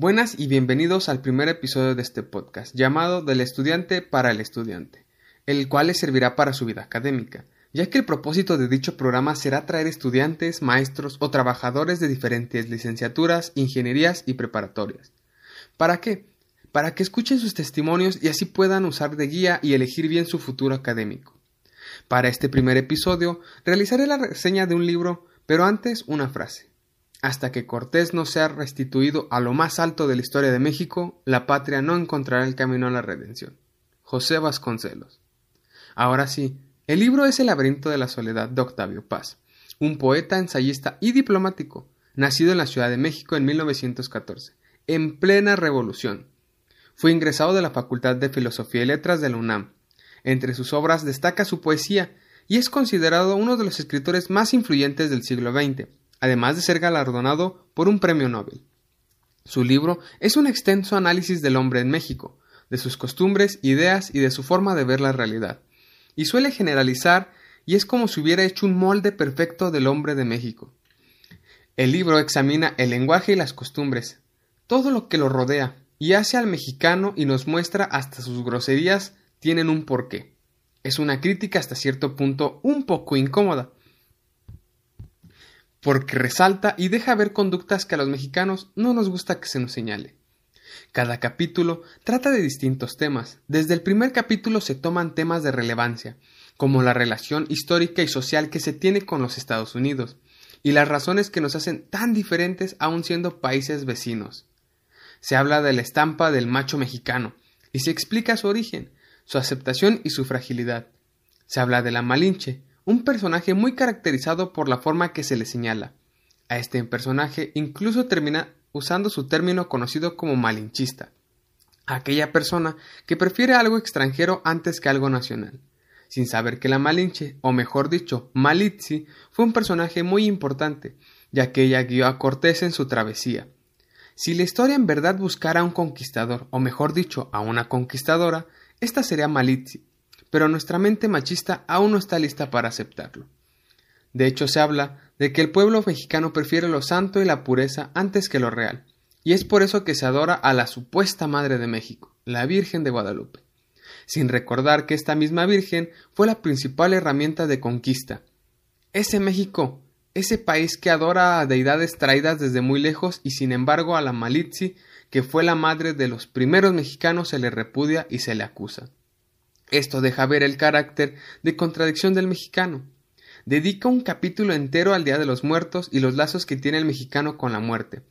Buenas y bienvenidos al primer episodio de este podcast, llamado Del estudiante para el estudiante, el cual les servirá para su vida académica, ya que el propósito de dicho programa será traer estudiantes, maestros o trabajadores de diferentes licenciaturas, ingenierías y preparatorias. ¿Para qué? Para que escuchen sus testimonios y así puedan usar de guía y elegir bien su futuro académico. Para este primer episodio realizaré la reseña de un libro, pero antes una frase. Hasta que Cortés no sea restituido a lo más alto de la historia de México, la patria no encontrará el camino a la redención. José Vasconcelos. Ahora sí, el libro es El laberinto de la soledad de Octavio Paz, un poeta, ensayista y diplomático, nacido en la Ciudad de México en 1914, en plena revolución. Fue ingresado de la Facultad de Filosofía y Letras de la UNAM. Entre sus obras destaca su poesía y es considerado uno de los escritores más influyentes del siglo XX, además de ser galardonado por un premio Nobel. Su libro es un extenso análisis del hombre en México, de sus costumbres, ideas y de su forma de ver la realidad, y suele generalizar y es como si hubiera hecho un molde perfecto del hombre de México. El libro examina el lenguaje y las costumbres, todo lo que lo rodea, y hace al mexicano y nos muestra hasta sus groserías tienen un porqué. Es una crítica hasta cierto punto un poco incómoda, porque resalta y deja ver conductas que a los mexicanos no nos gusta que se nos señale. Cada capítulo trata de distintos temas. Desde el primer capítulo se toman temas de relevancia, como la relación histórica y social que se tiene con los Estados Unidos, y las razones que nos hacen tan diferentes aun siendo países vecinos. Se habla de la estampa del macho mexicano, y se explica su origen, su aceptación y su fragilidad. Se habla de la Malinche, un personaje muy caracterizado por la forma que se le señala. A este personaje incluso termina usando su término conocido como malinchista, aquella persona que prefiere algo extranjero antes que algo nacional, sin saber que la Malinche, o mejor dicho, Malitzi, fue un personaje muy importante, ya que ella guió a Cortés en su travesía. Si la historia en verdad buscara a un conquistador, o mejor dicho, a una conquistadora, esta sería Malitzi, pero nuestra mente machista aún no está lista para aceptarlo. De hecho, se habla de que el pueblo mexicano prefiere lo santo y la pureza antes que lo real, y es por eso que se adora a la supuesta Madre de México, la Virgen de Guadalupe, sin recordar que esta misma Virgen fue la principal herramienta de conquista. Ese México, ese país que adora a deidades traídas desde muy lejos y sin embargo a la Malitzi, que fue la madre de los primeros mexicanos, se le repudia y se le acusa. Esto deja ver el carácter de contradicción del mexicano. Dedica un capítulo entero al Día de los Muertos y los lazos que tiene el mexicano con la muerte,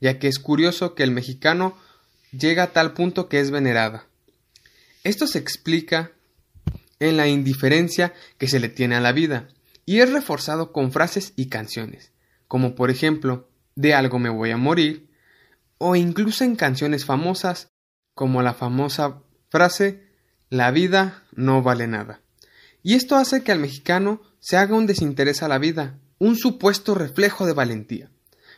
ya que es curioso que el mexicano llega a tal punto que es venerada. Esto se explica en la indiferencia que se le tiene a la vida, y es reforzado con frases y canciones, como por ejemplo De algo me voy a morir, o incluso en canciones famosas, como la famosa frase la vida no vale nada. Y esto hace que al mexicano se haga un desinterés a la vida, un supuesto reflejo de valentía.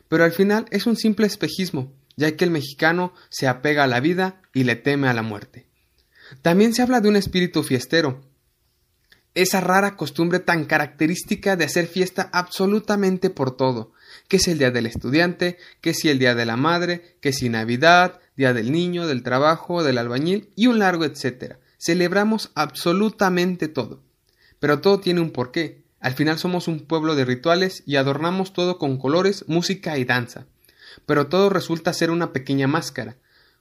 Pero al final es un simple espejismo, ya que el mexicano se apega a la vida y le teme a la muerte. También se habla de un espíritu fiestero, esa rara costumbre tan característica de hacer fiesta absolutamente por todo, que es el día del estudiante, que si el día de la madre, que si Navidad, día del niño, del trabajo, del albañil y un largo etcétera. Celebramos absolutamente todo. Pero todo tiene un porqué. Al final somos un pueblo de rituales y adornamos todo con colores, música y danza. Pero todo resulta ser una pequeña máscara,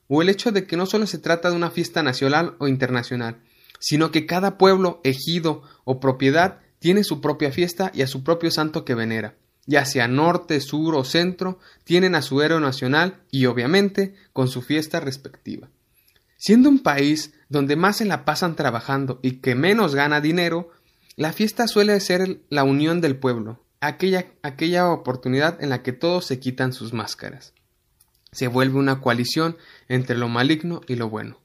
o el hecho de que no solo se trata de una fiesta nacional o internacional, sino que cada pueblo, ejido o propiedad tiene su propia fiesta y a su propio santo que venera. Ya sea norte, sur o centro, tienen a su héroe nacional y obviamente con su fiesta respectiva. Siendo un país donde más se la pasan trabajando y que menos gana dinero, la fiesta suele ser la unión del pueblo, aquella, aquella oportunidad en la que todos se quitan sus máscaras. Se vuelve una coalición entre lo maligno y lo bueno.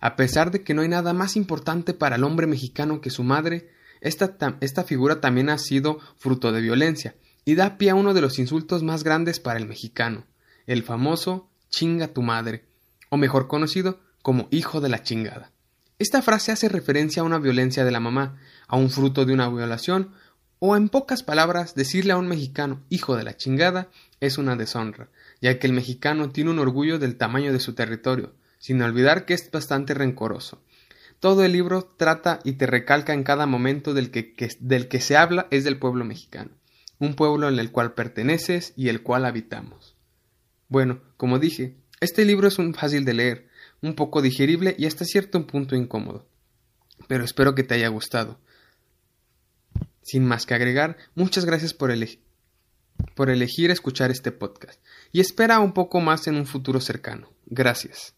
A pesar de que no hay nada más importante para el hombre mexicano que su madre, esta, esta figura también ha sido fruto de violencia y da pie a uno de los insultos más grandes para el mexicano, el famoso chinga tu madre, o mejor conocido como hijo de la chingada. Esta frase hace referencia a una violencia de la mamá, a un fruto de una violación, o en pocas palabras, decirle a un mexicano hijo de la chingada es una deshonra, ya que el mexicano tiene un orgullo del tamaño de su territorio, sin olvidar que es bastante rencoroso. Todo el libro trata y te recalca en cada momento del que, del que se habla es del pueblo mexicano, un pueblo en el cual perteneces y el cual habitamos. Bueno, como dije, este libro es un fácil de leer, un poco digerible y hasta cierto punto incómodo. Pero espero que te haya gustado. Sin más que agregar, muchas gracias por, por elegir escuchar este podcast y espera un poco más en un futuro cercano. Gracias.